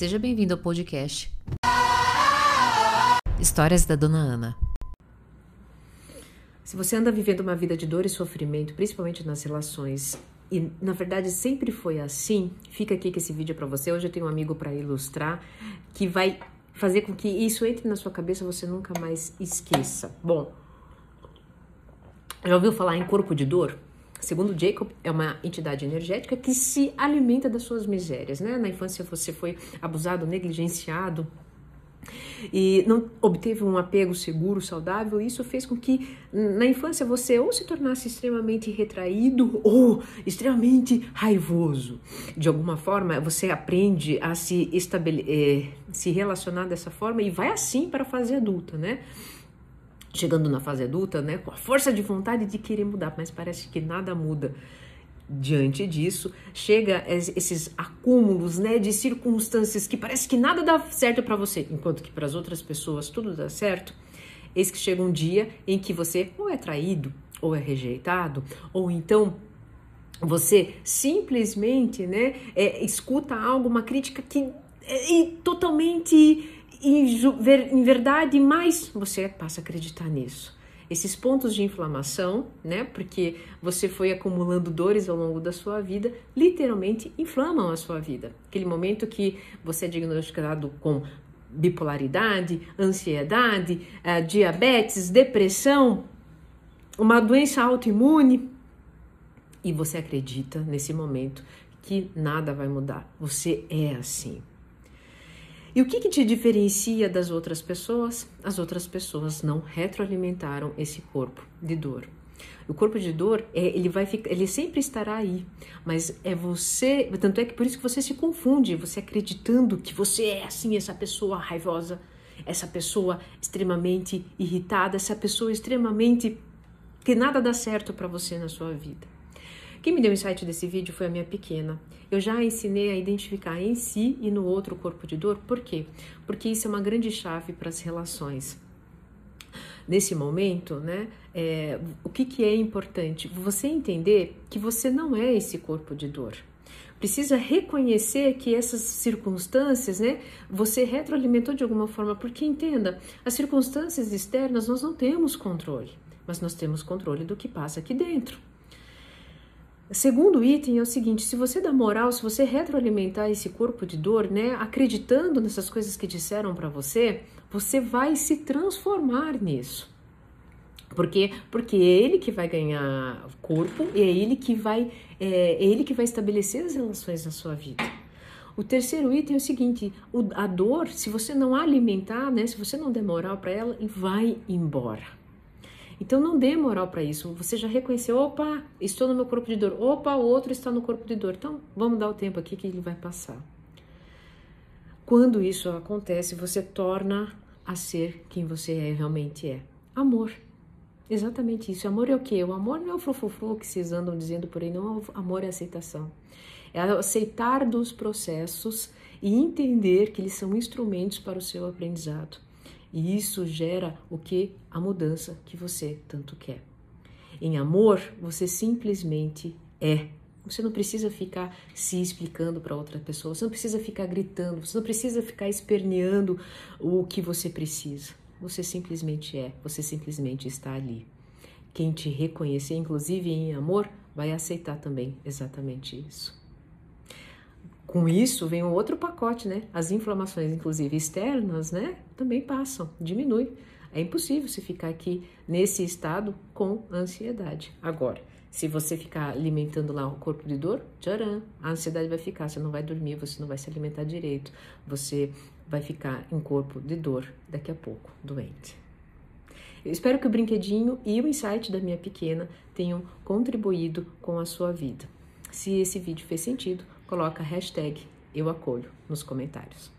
Seja bem-vindo ao podcast Histórias da Dona Ana. Se você anda vivendo uma vida de dor e sofrimento, principalmente nas relações, e na verdade sempre foi assim, fica aqui que esse vídeo é para você. Hoje eu tenho um amigo para ilustrar que vai fazer com que isso entre na sua cabeça você nunca mais esqueça. Bom, já ouviu falar em corpo de dor? Segundo Jacob, é uma entidade energética que se alimenta das suas misérias, né? Na infância você foi abusado, negligenciado, e não obteve um apego seguro, saudável, isso fez com que na infância você ou se tornasse extremamente retraído ou extremamente raivoso. De alguma forma, você aprende a se, estabele eh, se relacionar dessa forma e vai assim para a fase adulta, né? Chegando na fase adulta, né, com a força de vontade de querer mudar, mas parece que nada muda diante disso, chega esses acúmulos, né, de circunstâncias que parece que nada dá certo para você, enquanto que para as outras pessoas tudo dá certo. Eis que chega um dia em que você ou é traído, ou é rejeitado, ou então você simplesmente, né, é, escuta algo, uma crítica que é, é totalmente em verdade, mas você passa a acreditar nisso esses pontos de inflamação, né? Porque você foi acumulando dores ao longo da sua vida, literalmente inflamam a sua vida. Aquele momento que você é diagnosticado com bipolaridade, ansiedade, uh, diabetes, depressão, uma doença autoimune, e você acredita nesse momento que nada vai mudar. Você é assim. E o que, que, te diferencia das outras pessoas? As outras pessoas não retroalimentaram esse corpo de dor. O corpo de dor, é, ele vai ficar, ele sempre estará aí, mas é você, tanto é que por isso que você se confunde, você acreditando que você é assim, essa pessoa raivosa, essa pessoa extremamente irritada, essa pessoa extremamente que nada dá certo para você na sua vida. Quem me deu o insight desse vídeo foi a minha pequena. Eu já ensinei a identificar em si e no outro corpo de dor. Por quê? Porque isso é uma grande chave para as relações. Nesse momento, né, é, o que, que é importante? Você entender que você não é esse corpo de dor precisa reconhecer que essas circunstâncias, né, você retroalimentou de alguma forma, porque entenda, as circunstâncias externas nós não temos controle, mas nós temos controle do que passa aqui dentro. Segundo item é o seguinte: se você dá moral, se você retroalimentar esse corpo de dor, né, acreditando nessas coisas que disseram para você, você vai se transformar nisso. Porque, porque é ele que vai ganhar corpo, é ele que vai, é, é ele que vai estabelecer as relações na sua vida. O terceiro item é o seguinte: a dor, se você não alimentar, né, se você não der moral para ela, vai embora. Então não dê moral para isso. Você já reconheceu, opa, estou no meu corpo de dor. Opa, o outro está no corpo de dor. Então vamos dar o tempo aqui que ele vai passar. Quando isso acontece, você torna a ser quem você é, realmente é. Amor. Exatamente isso. Amor é o quê? O amor não é o frufru que vocês andam dizendo por aí, não. Amor é aceitação. É aceitar dos processos e entender que eles são instrumentos para o seu aprendizado. E isso gera o que? A mudança que você tanto quer. Em amor, você simplesmente é. Você não precisa ficar se explicando para outra pessoa, você não precisa ficar gritando, você não precisa ficar esperneando o que você precisa. Você simplesmente é, você simplesmente está ali. Quem te reconhecer, inclusive em amor, vai aceitar também exatamente isso. Com isso vem um outro pacote, né? As inflamações, inclusive externas, né? Também passam, diminui. É impossível se ficar aqui nesse estado com ansiedade. Agora, se você ficar alimentando lá o corpo de dor, tcharam, a ansiedade vai ficar, você não vai dormir, você não vai se alimentar direito, você vai ficar em corpo de dor daqui a pouco, doente. Eu espero que o brinquedinho e o insight da minha pequena tenham contribuído com a sua vida. Se esse vídeo fez sentido, coloca hashtag eu acolho nos comentários.